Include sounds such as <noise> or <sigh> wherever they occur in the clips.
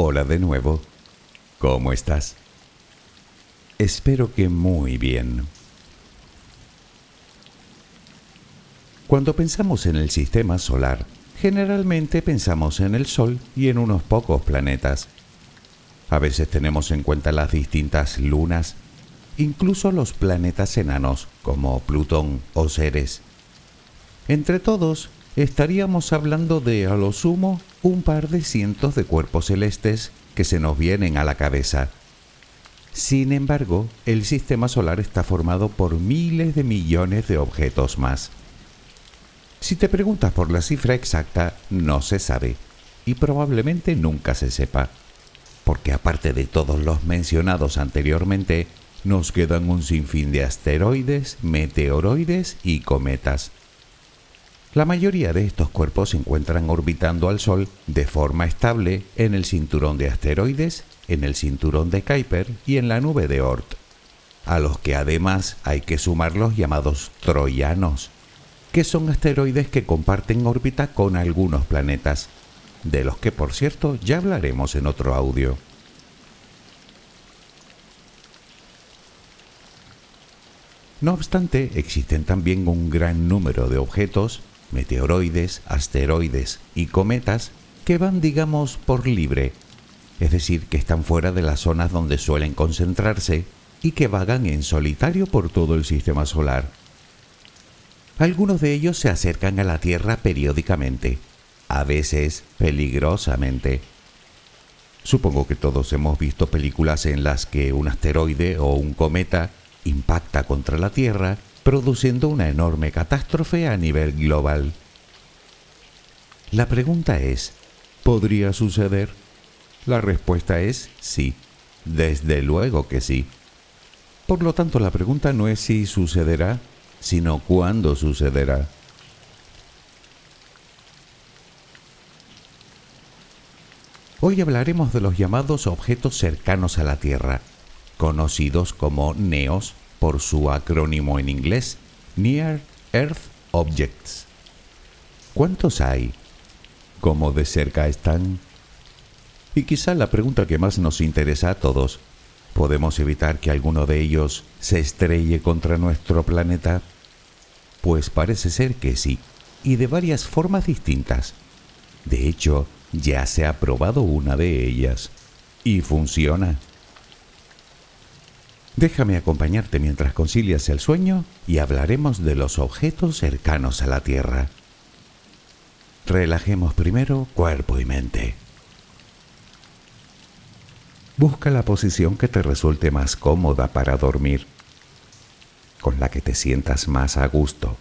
Hola de nuevo. ¿Cómo estás? Espero que muy bien. Cuando pensamos en el sistema solar, generalmente pensamos en el Sol y en unos pocos planetas. A veces tenemos en cuenta las distintas lunas, incluso los planetas enanos como Plutón o Ceres. Entre todos, estaríamos hablando de, a lo sumo, un par de cientos de cuerpos celestes que se nos vienen a la cabeza. Sin embargo, el sistema solar está formado por miles de millones de objetos más. Si te preguntas por la cifra exacta, no se sabe, y probablemente nunca se sepa, porque aparte de todos los mencionados anteriormente, nos quedan un sinfín de asteroides, meteoroides y cometas. La mayoría de estos cuerpos se encuentran orbitando al Sol de forma estable en el cinturón de asteroides, en el cinturón de Kuiper y en la nube de Oort, a los que además hay que sumar los llamados troyanos, que son asteroides que comparten órbita con algunos planetas, de los que por cierto ya hablaremos en otro audio. No obstante, existen también un gran número de objetos, meteoroides, asteroides y cometas que van, digamos, por libre, es decir, que están fuera de las zonas donde suelen concentrarse y que vagan en solitario por todo el sistema solar. Algunos de ellos se acercan a la Tierra periódicamente, a veces peligrosamente. Supongo que todos hemos visto películas en las que un asteroide o un cometa impacta contra la Tierra, produciendo una enorme catástrofe a nivel global. La pregunta es, ¿podría suceder? La respuesta es sí, desde luego que sí. Por lo tanto, la pregunta no es si sucederá, sino cuándo sucederá. Hoy hablaremos de los llamados objetos cercanos a la Tierra, conocidos como NEOS por su acrónimo en inglés, Near Earth Objects. ¿Cuántos hay? ¿Cómo de cerca están? Y quizá la pregunta que más nos interesa a todos, ¿podemos evitar que alguno de ellos se estrelle contra nuestro planeta? Pues parece ser que sí, y de varias formas distintas. De hecho, ya se ha probado una de ellas, y funciona. Déjame acompañarte mientras concilias el sueño y hablaremos de los objetos cercanos a la Tierra. Relajemos primero cuerpo y mente. Busca la posición que te resulte más cómoda para dormir, con la que te sientas más a gusto.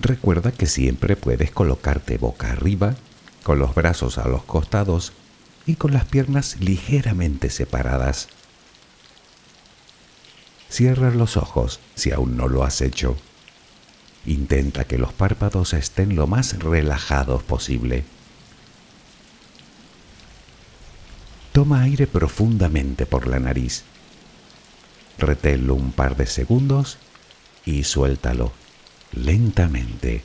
Recuerda que siempre puedes colocarte boca arriba, con los brazos a los costados y con las piernas ligeramente separadas. Cierra los ojos si aún no lo has hecho. Intenta que los párpados estén lo más relajados posible. Toma aire profundamente por la nariz. Reténlo un par de segundos y suéltalo lentamente.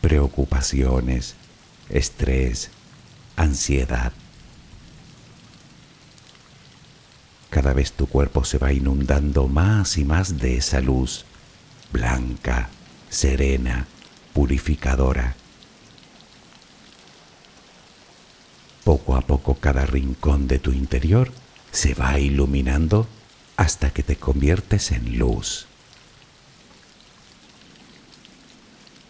preocupaciones, estrés, ansiedad. Cada vez tu cuerpo se va inundando más y más de esa luz blanca, serena, purificadora. Poco a poco cada rincón de tu interior se va iluminando hasta que te conviertes en luz.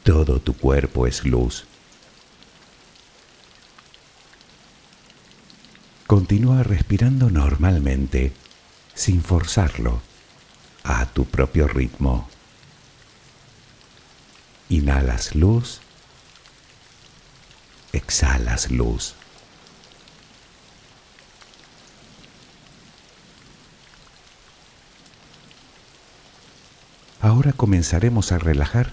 Todo tu cuerpo es luz. Continúa respirando normalmente, sin forzarlo, a tu propio ritmo. Inhalas luz, exhalas luz. Ahora comenzaremos a relajar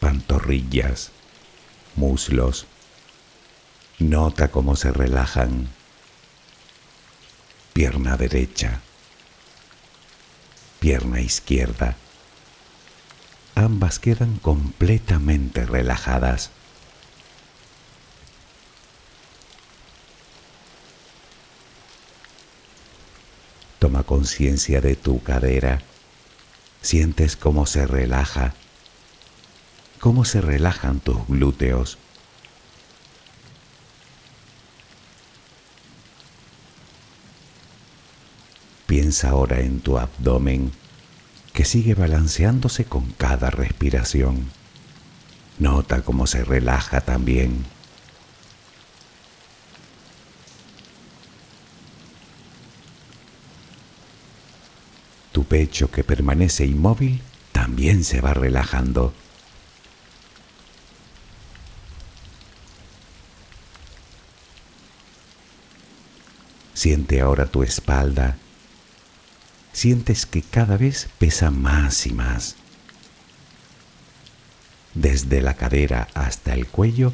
pantorrillas, muslos. Nota cómo se relajan. Pierna derecha, pierna izquierda. Ambas quedan completamente relajadas. Toma conciencia de tu cadera. Sientes cómo se relaja cómo se relajan tus glúteos. Piensa ahora en tu abdomen que sigue balanceándose con cada respiración. Nota cómo se relaja también. Tu pecho que permanece inmóvil también se va relajando. Siente ahora tu espalda. Sientes que cada vez pesa más y más. Desde la cadera hasta el cuello,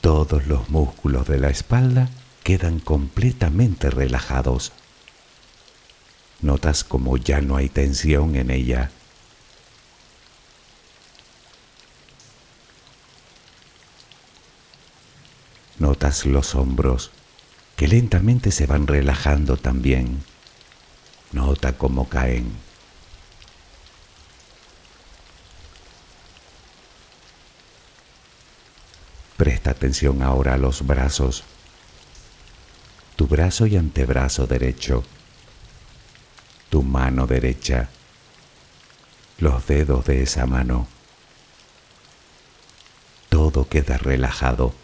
todos los músculos de la espalda quedan completamente relajados. Notas como ya no hay tensión en ella. Notas los hombros que lentamente se van relajando también. Nota cómo caen. Presta atención ahora a los brazos. Tu brazo y antebrazo derecho. Tu mano derecha. Los dedos de esa mano. Todo queda relajado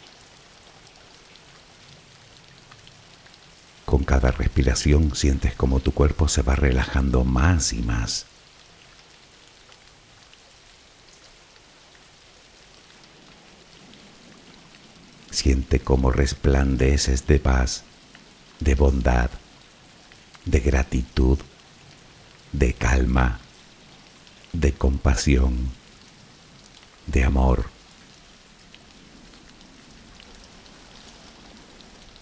Con cada respiración sientes como tu cuerpo se va relajando más y más. Siente cómo resplandeces de paz, de bondad, de gratitud, de calma, de compasión de amor.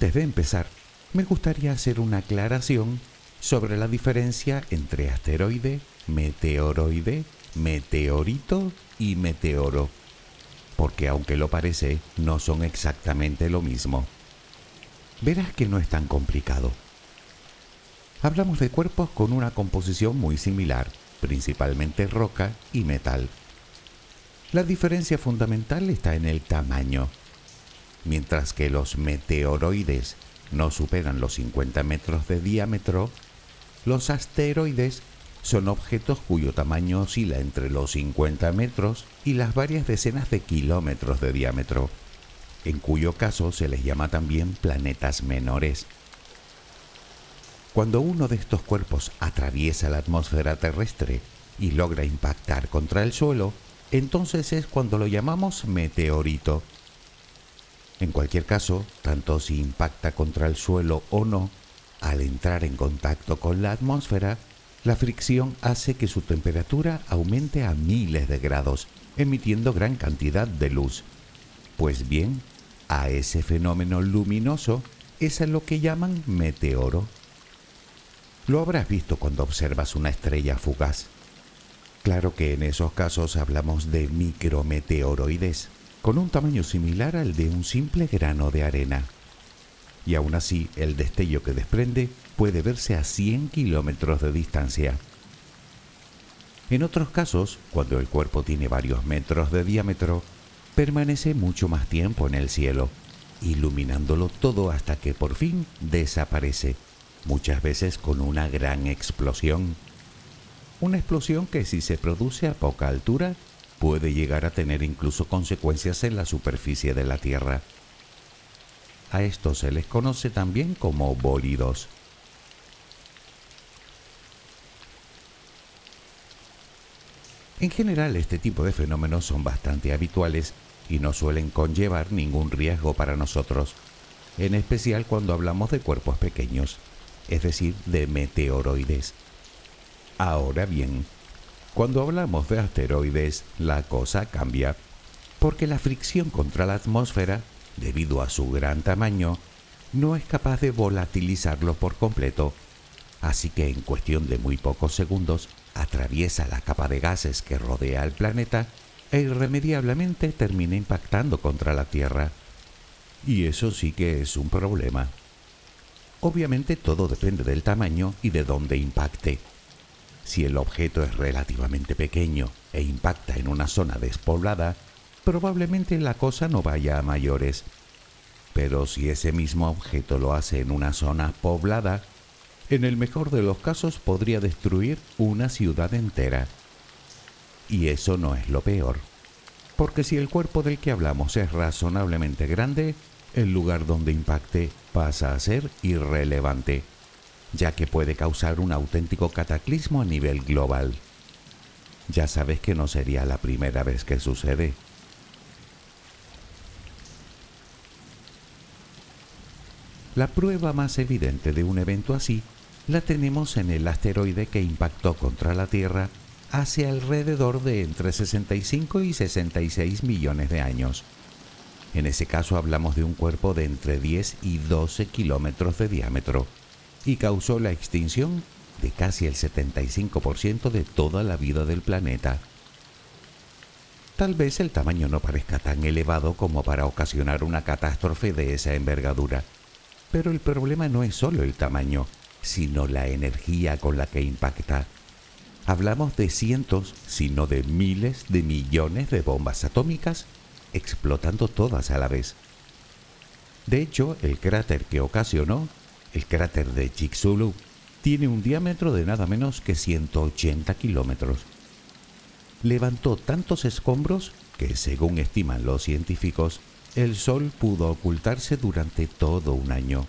Antes de empezar, me gustaría hacer una aclaración sobre la diferencia entre asteroide, meteoroide, meteorito y meteoro, porque aunque lo parece, no son exactamente lo mismo. Verás que no es tan complicado. Hablamos de cuerpos con una composición muy similar, principalmente roca y metal. La diferencia fundamental está en el tamaño mientras que los meteoroides no superan los 50 metros de diámetro, los asteroides son objetos cuyo tamaño oscila entre los 50 metros y las varias decenas de kilómetros de diámetro, en cuyo caso se les llama también planetas menores. Cuando uno de estos cuerpos atraviesa la atmósfera terrestre y logra impactar contra el suelo, entonces es cuando lo llamamos meteorito en cualquier caso, tanto si impacta contra el suelo o no, al entrar en contacto con la atmósfera, la fricción hace que su temperatura aumente a miles de grados, emitiendo gran cantidad de luz. Pues bien, a ese fenómeno luminoso es a lo que llaman meteoro. Lo habrás visto cuando observas una estrella fugaz. Claro que en esos casos hablamos de micrometeoroides con un tamaño similar al de un simple grano de arena. Y aún así, el destello que desprende puede verse a 100 kilómetros de distancia. En otros casos, cuando el cuerpo tiene varios metros de diámetro, permanece mucho más tiempo en el cielo, iluminándolo todo hasta que por fin desaparece, muchas veces con una gran explosión. Una explosión que si se produce a poca altura puede llegar a tener incluso consecuencias en la superficie de la Tierra. A esto se les conoce también como bólidos. En general, este tipo de fenómenos son bastante habituales y no suelen conllevar ningún riesgo para nosotros, en especial cuando hablamos de cuerpos pequeños, es decir, de meteoroides. Ahora bien, cuando hablamos de asteroides, la cosa cambia, porque la fricción contra la atmósfera, debido a su gran tamaño, no es capaz de volatilizarlo por completo, así que en cuestión de muy pocos segundos atraviesa la capa de gases que rodea al planeta e irremediablemente termina impactando contra la Tierra. Y eso sí que es un problema. Obviamente todo depende del tamaño y de dónde impacte. Si el objeto es relativamente pequeño e impacta en una zona despoblada, probablemente la cosa no vaya a mayores. Pero si ese mismo objeto lo hace en una zona poblada, en el mejor de los casos podría destruir una ciudad entera. Y eso no es lo peor, porque si el cuerpo del que hablamos es razonablemente grande, el lugar donde impacte pasa a ser irrelevante ya que puede causar un auténtico cataclismo a nivel global. Ya sabes que no sería la primera vez que sucede. La prueba más evidente de un evento así la tenemos en el asteroide que impactó contra la Tierra hace alrededor de entre 65 y 66 millones de años. En ese caso hablamos de un cuerpo de entre 10 y 12 kilómetros de diámetro y causó la extinción de casi el 75% de toda la vida del planeta. Tal vez el tamaño no parezca tan elevado como para ocasionar una catástrofe de esa envergadura, pero el problema no es solo el tamaño, sino la energía con la que impacta. Hablamos de cientos, sino de miles de millones de bombas atómicas explotando todas a la vez. De hecho, el cráter que ocasionó, el cráter de Chicxulub, tiene un diámetro de nada menos que 180 kilómetros. Levantó tantos escombros que, según estiman los científicos, el Sol pudo ocultarse durante todo un año.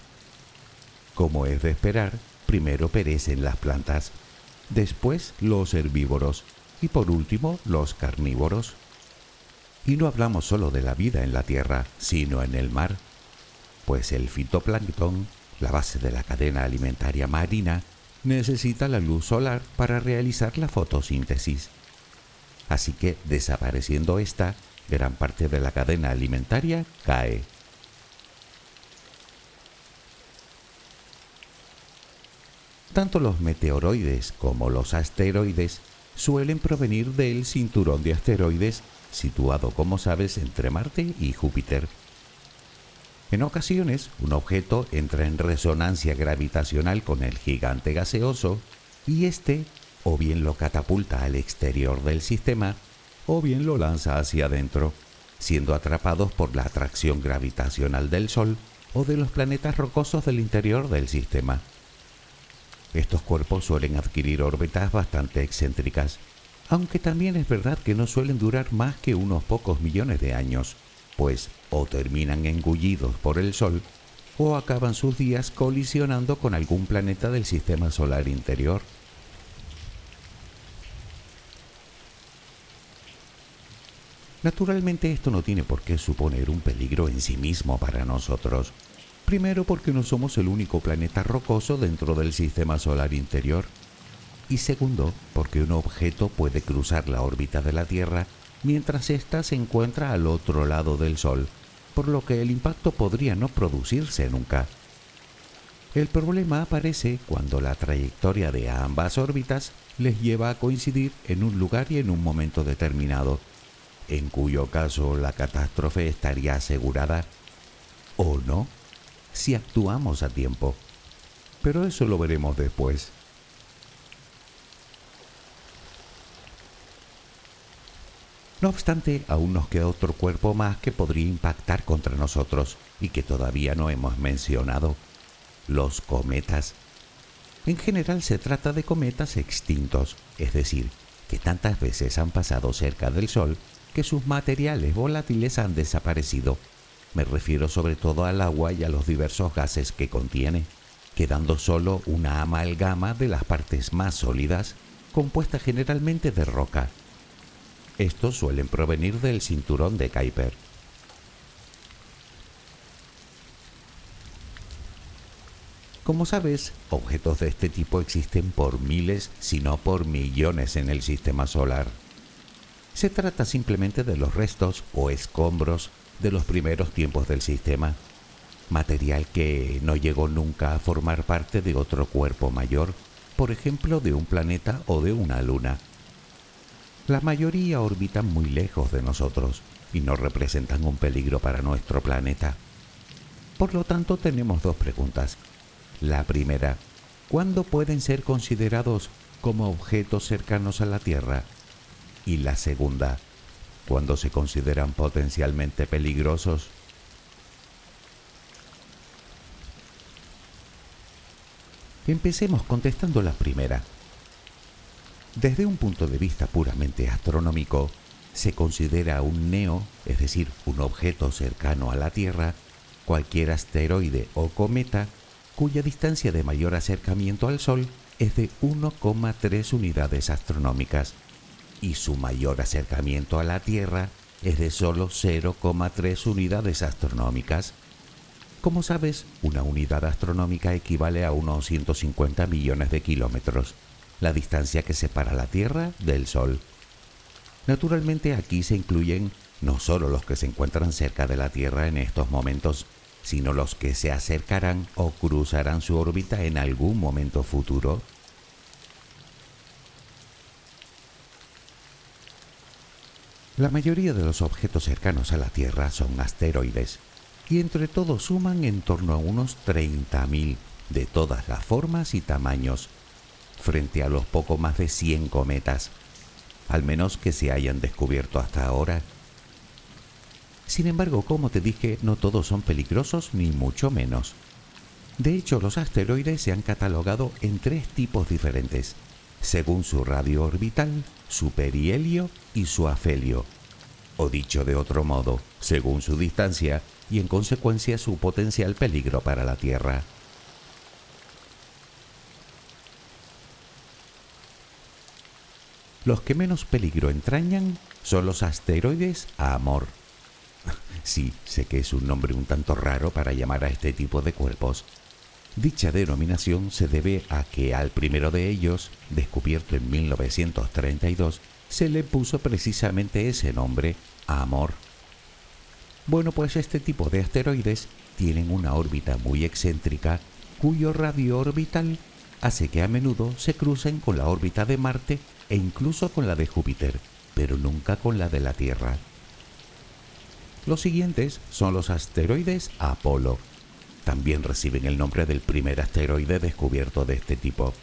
Como es de esperar, primero perecen las plantas, después los herbívoros y por último los carnívoros. Y no hablamos solo de la vida en la tierra, sino en el mar, pues el fitoplancton, la base de la cadena alimentaria marina, necesita la luz solar para realizar la fotosíntesis. Así que desapareciendo esta, gran parte de la cadena alimentaria cae. Tanto los meteoroides como los asteroides suelen provenir del cinturón de asteroides situado, como sabes, entre Marte y Júpiter. En ocasiones, un objeto entra en resonancia gravitacional con el gigante gaseoso y éste o bien lo catapulta al exterior del sistema o bien lo lanza hacia adentro, siendo atrapados por la atracción gravitacional del Sol o de los planetas rocosos del interior del sistema. Estos cuerpos suelen adquirir órbitas bastante excéntricas, aunque también es verdad que no suelen durar más que unos pocos millones de años, pues o terminan engullidos por el Sol o acaban sus días colisionando con algún planeta del sistema solar interior. Naturalmente esto no tiene por qué suponer un peligro en sí mismo para nosotros. Primero porque no somos el único planeta rocoso dentro del sistema solar interior. Y segundo porque un objeto puede cruzar la órbita de la Tierra mientras ésta se encuentra al otro lado del Sol, por lo que el impacto podría no producirse nunca. El problema aparece cuando la trayectoria de ambas órbitas les lleva a coincidir en un lugar y en un momento determinado, en cuyo caso la catástrofe estaría asegurada o no si actuamos a tiempo. Pero eso lo veremos después. No obstante, aún nos queda otro cuerpo más que podría impactar contra nosotros y que todavía no hemos mencionado, los cometas. En general se trata de cometas extintos, es decir, que tantas veces han pasado cerca del Sol que sus materiales volátiles han desaparecido. Me refiero sobre todo al agua y a los diversos gases que contiene, quedando solo una amalgama de las partes más sólidas, compuesta generalmente de roca. Estos suelen provenir del cinturón de Kuiper. Como sabes, objetos de este tipo existen por miles, si no por millones en el sistema solar. Se trata simplemente de los restos o escombros de los primeros tiempos del sistema, material que no llegó nunca a formar parte de otro cuerpo mayor, por ejemplo de un planeta o de una luna. La mayoría orbitan muy lejos de nosotros y no representan un peligro para nuestro planeta. Por lo tanto, tenemos dos preguntas. La primera, ¿cuándo pueden ser considerados como objetos cercanos a la Tierra? y la segunda, cuando se consideran potencialmente peligrosos. Empecemos contestando la primera. Desde un punto de vista puramente astronómico, se considera un neo, es decir, un objeto cercano a la Tierra, cualquier asteroide o cometa cuya distancia de mayor acercamiento al Sol es de 1,3 unidades astronómicas y su mayor acercamiento a la Tierra es de solo 0,3 unidades astronómicas. Como sabes, una unidad astronómica equivale a unos 150 millones de kilómetros, la distancia que separa la Tierra del Sol. Naturalmente aquí se incluyen no solo los que se encuentran cerca de la Tierra en estos momentos, sino los que se acercarán o cruzarán su órbita en algún momento futuro. La mayoría de los objetos cercanos a la Tierra son asteroides, y entre todos suman en torno a unos 30.000 de todas las formas y tamaños, frente a los poco más de 100 cometas, al menos que se hayan descubierto hasta ahora. Sin embargo, como te dije, no todos son peligrosos ni mucho menos. De hecho, los asteroides se han catalogado en tres tipos diferentes, según su radio orbital, su perihelio y su afelio. O dicho de otro modo, según su distancia y en consecuencia su potencial peligro para la Tierra. Los que menos peligro entrañan son los asteroides a Amor. <laughs> Sí, sé que es un nombre un tanto raro para llamar a este tipo de cuerpos. Dicha denominación se debe a que al primero de ellos, descubierto en 1932, se le puso precisamente ese nombre, Amor. Bueno, pues este tipo de asteroides tienen una órbita muy excéntrica cuyo radio orbital hace que a menudo se crucen con la órbita de Marte e incluso con la de Júpiter, pero nunca con la de la Tierra. Los siguientes son los asteroides Apolo. También reciben el nombre del primer asteroide descubierto de este tipo.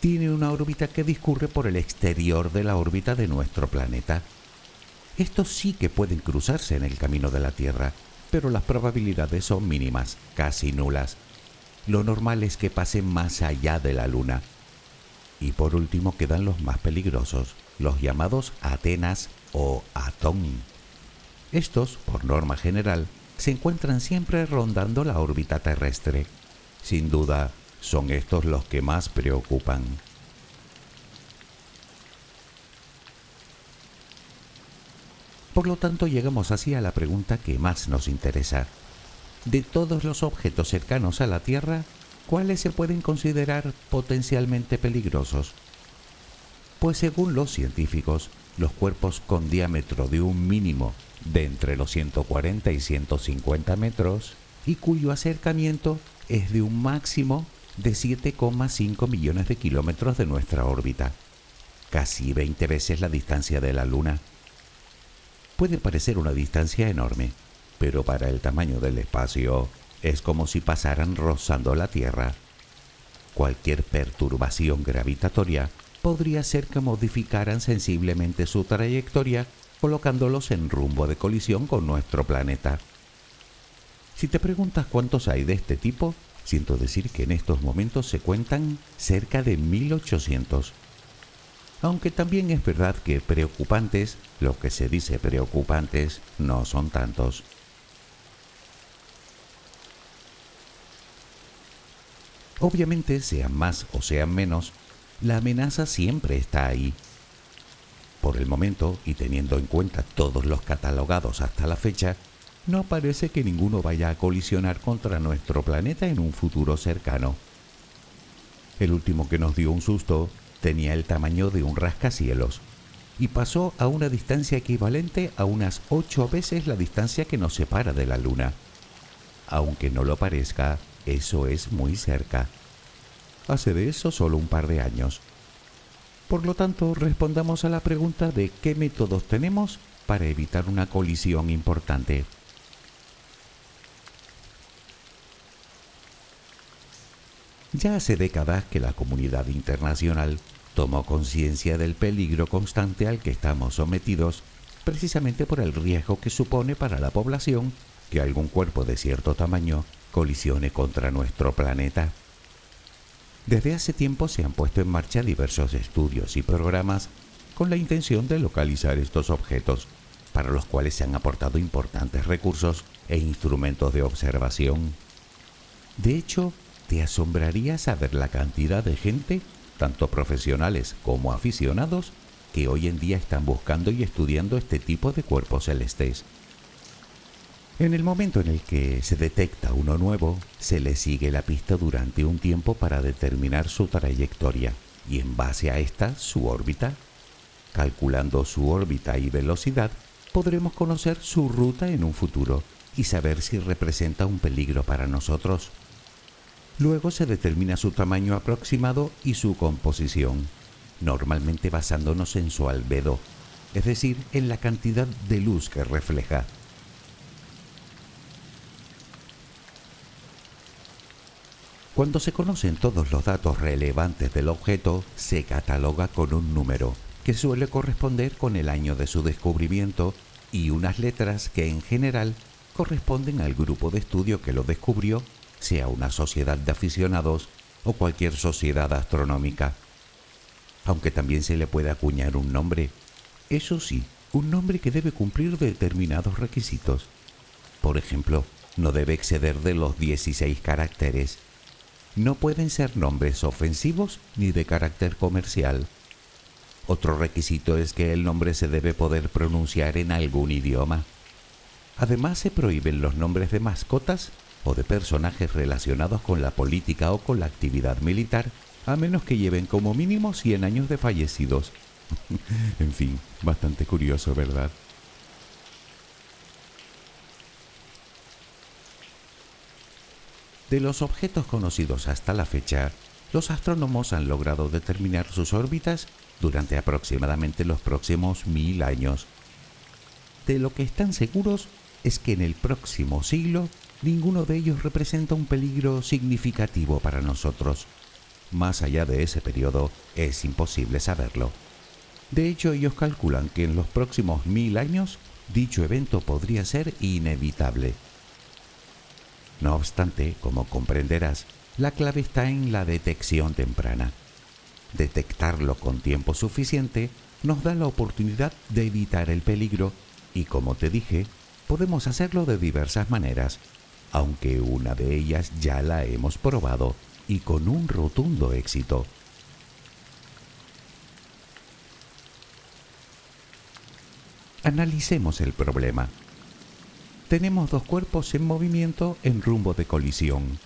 Tiene una órbita que discurre por el exterior de la órbita de nuestro planeta. Estos sí que pueden cruzarse en el camino de la Tierra, pero las probabilidades son mínimas, casi nulas. Lo normal es que pasen más allá de la Luna, y por último quedan los más peligrosos, los llamados Atenas o Atón. Estos, por norma general, se encuentran siempre rondando la órbita terrestre. Sin duda, son estos los que más preocupan. Por lo tanto, llegamos así a la pregunta que más nos interesa. De todos los objetos cercanos a la Tierra, ¿cuáles se pueden considerar potencialmente peligrosos? Pues según los científicos, los cuerpos con diámetro de un mínimo de entre los 140 y 150 metros y cuyo acercamiento es de un máximo de 7,5 millones de kilómetros de nuestra órbita, casi 20 veces la distancia de la Luna. Puede parecer una distancia enorme, pero para el tamaño del espacio es como si pasaran rozando la Tierra. Cualquier perturbación gravitatoria podría ser que modificaran sensiblemente su trayectoria colocándolos en rumbo de colisión con nuestro planeta. Si te preguntas cuántos hay de este tipo, siento decir que en estos momentos se cuentan cerca de 1800. Aunque también es verdad que preocupantes, lo que se dice preocupantes, no son tantos. Obviamente, sean más o sean menos, la amenaza siempre está ahí. Por el momento, y teniendo en cuenta todos los catalogados hasta la fecha, no parece que ninguno vaya a colisionar contra nuestro planeta en un futuro cercano. El último que nos dio un susto tenía el tamaño de un rascacielos y pasó a una distancia equivalente a unas ocho veces la distancia que nos separa de la Luna. Aunque no lo parezca, eso es muy cerca. Hace de eso solo un par de años. Por lo tanto, respondamos a la pregunta de qué métodos tenemos para evitar una colisión importante. Ya hace décadas que la comunidad internacional tomó conciencia del peligro constante al que estamos sometidos, precisamente por el riesgo que supone para la población que algún cuerpo de cierto tamaño colisione contra nuestro planeta. Desde hace tiempo se han puesto en marcha diversos estudios y programas con la intención de localizar estos objetos, para los cuales se han aportado importantes recursos e instrumentos de observación. De hecho, te asombraría saber la cantidad de gente, tanto profesionales como aficionados, que hoy en día están buscando y estudiando este tipo de cuerpos celestes. En el momento en el que se detecta uno nuevo, se le sigue la pista durante un tiempo para determinar su trayectoria y en base a esta su órbita. Calculando su órbita y velocidad, podremos conocer su ruta en un futuro y saber si representa un peligro para nosotros. Luego se determina su tamaño aproximado y su composición, normalmente basándonos en su albedo, es decir, en la cantidad de luz que refleja. Cuando se conocen todos los datos relevantes del objeto, se cataloga con un número, que suele corresponder con el año de su descubrimiento, y unas letras que en general corresponden al grupo de estudio que lo descubrió, sea una sociedad de aficionados o cualquier sociedad astronómica. Aunque también se le puede acuñar un nombre, eso sí, un nombre que debe cumplir determinados requisitos. Por ejemplo, no debe exceder de los 16 caracteres no pueden ser nombres ofensivos ni de carácter comercial. Otro requisito es que el nombre se debe poder pronunciar en algún idioma. Además se prohíben los nombres de mascotas o de personajes relacionados con la política o con la actividad militar, a menos que lleven como mínimo 100 años de fallecidos. <laughs> en fin, bastante curioso, ¿verdad? De los objetos conocidos hasta la fecha, los astrónomos han logrado determinar sus órbitas durante aproximadamente los próximos mil años. De lo que están seguros es que en el próximo siglo ninguno de ellos representa un peligro significativo para nosotros. Más allá de ese periodo es imposible saberlo. De hecho, ellos calculan que en los próximos mil años dicho evento podría ser inevitable. No obstante, como comprenderás, la clave está en la detección temprana. Detectarlo con tiempo suficiente nos da la oportunidad de evitar el peligro y como te dije, podemos hacerlo de diversas maneras, aunque una de ellas ya la hemos probado y con un rotundo éxito. Analicemos el problema tenemos dos cuerpos en movimiento en rumbo de colisión.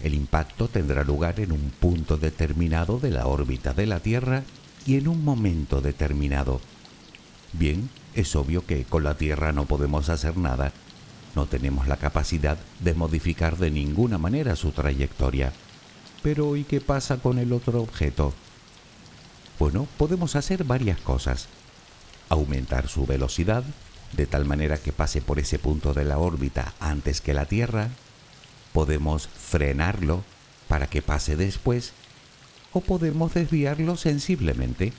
El impacto tendrá lugar en un punto determinado de la órbita de la Tierra y en un momento determinado. Bien, es obvio que con la Tierra no podemos hacer nada. No tenemos la capacidad de modificar de ninguna manera su trayectoria. Pero ¿y qué pasa con el otro objeto? Bueno, podemos hacer varias cosas. Aumentar su velocidad, de tal manera que pase por ese punto de la órbita antes que la Tierra, podemos frenarlo para que pase después o podemos desviarlo sensiblemente.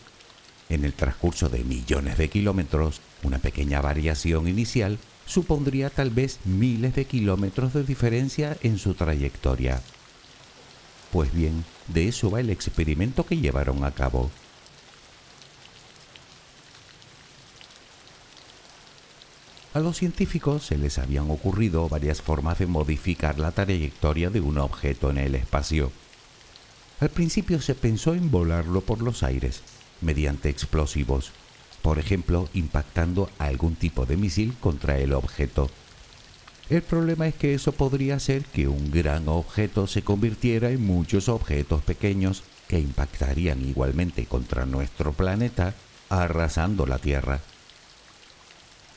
En el transcurso de millones de kilómetros, una pequeña variación inicial supondría tal vez miles de kilómetros de diferencia en su trayectoria. Pues bien, de eso va el experimento que llevaron a cabo. A los científicos se les habían ocurrido varias formas de modificar la trayectoria de un objeto en el espacio. Al principio se pensó en volarlo por los aires, mediante explosivos, por ejemplo, impactando algún tipo de misil contra el objeto. El problema es que eso podría hacer que un gran objeto se convirtiera en muchos objetos pequeños que impactarían igualmente contra nuestro planeta, arrasando la Tierra.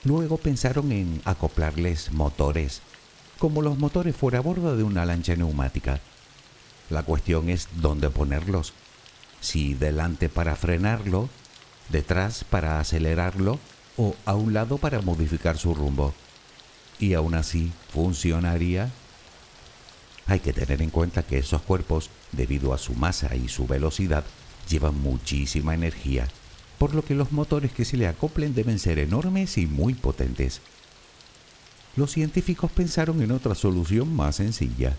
Luego pensaron en acoplarles motores, como los motores fuera a bordo de una lancha neumática. La cuestión es dónde ponerlos. Si delante para frenarlo, detrás para acelerarlo o a un lado para modificar su rumbo. Y aún así, ¿funcionaría? Hay que tener en cuenta que esos cuerpos, debido a su masa y su velocidad, llevan muchísima energía por lo que los motores que se le acoplen deben ser enormes y muy potentes. Los científicos pensaron en otra solución más sencilla.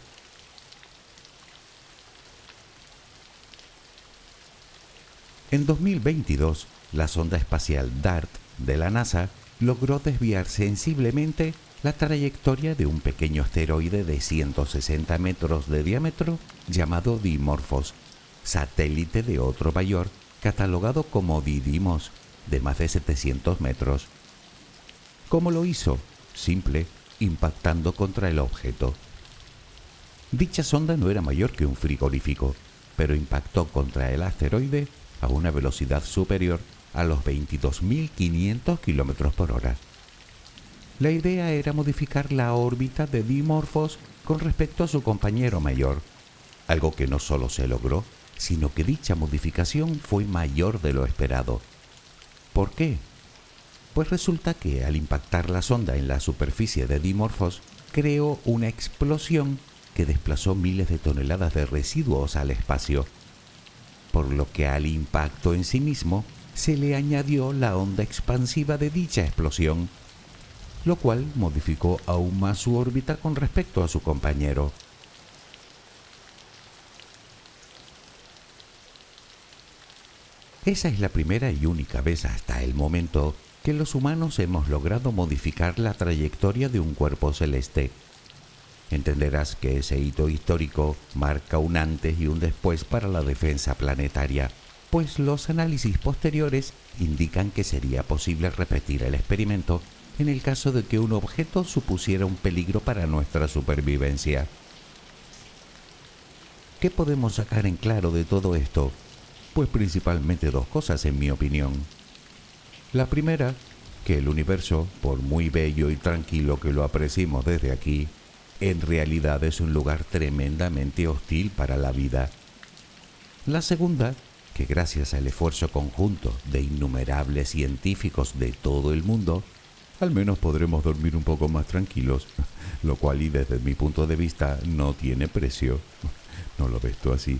En 2022, la sonda espacial DART de la NASA logró desviar sensiblemente la trayectoria de un pequeño asteroide de 160 metros de diámetro llamado Dimorphos, satélite de otro mayor catalogado como Didymos de más de 700 metros. ¿Cómo lo hizo? Simple, impactando contra el objeto. Dicha sonda no era mayor que un frigorífico, pero impactó contra el asteroide a una velocidad superior a los 22.500 km por hora. La idea era modificar la órbita de Dimorphos con respecto a su compañero mayor, algo que no solo se logró, sino que dicha modificación fue mayor de lo esperado. ¿Por qué? Pues resulta que al impactar la sonda en la superficie de Dimorphos, creó una explosión que desplazó miles de toneladas de residuos al espacio, por lo que al impacto en sí mismo se le añadió la onda expansiva de dicha explosión, lo cual modificó aún más su órbita con respecto a su compañero. Esa es la primera y única vez hasta el momento que los humanos hemos logrado modificar la trayectoria de un cuerpo celeste. Entenderás que ese hito histórico marca un antes y un después para la defensa planetaria, pues los análisis posteriores indican que sería posible repetir el experimento en el caso de que un objeto supusiera un peligro para nuestra supervivencia. ¿Qué podemos sacar en claro de todo esto? Pues principalmente dos cosas en mi opinión. La primera, que el universo, por muy bello y tranquilo que lo apreciemos desde aquí, en realidad es un lugar tremendamente hostil para la vida. La segunda, que gracias al esfuerzo conjunto de innumerables científicos de todo el mundo, al menos podremos dormir un poco más tranquilos, lo cual y desde mi punto de vista no tiene precio. ¿No lo ves tú así?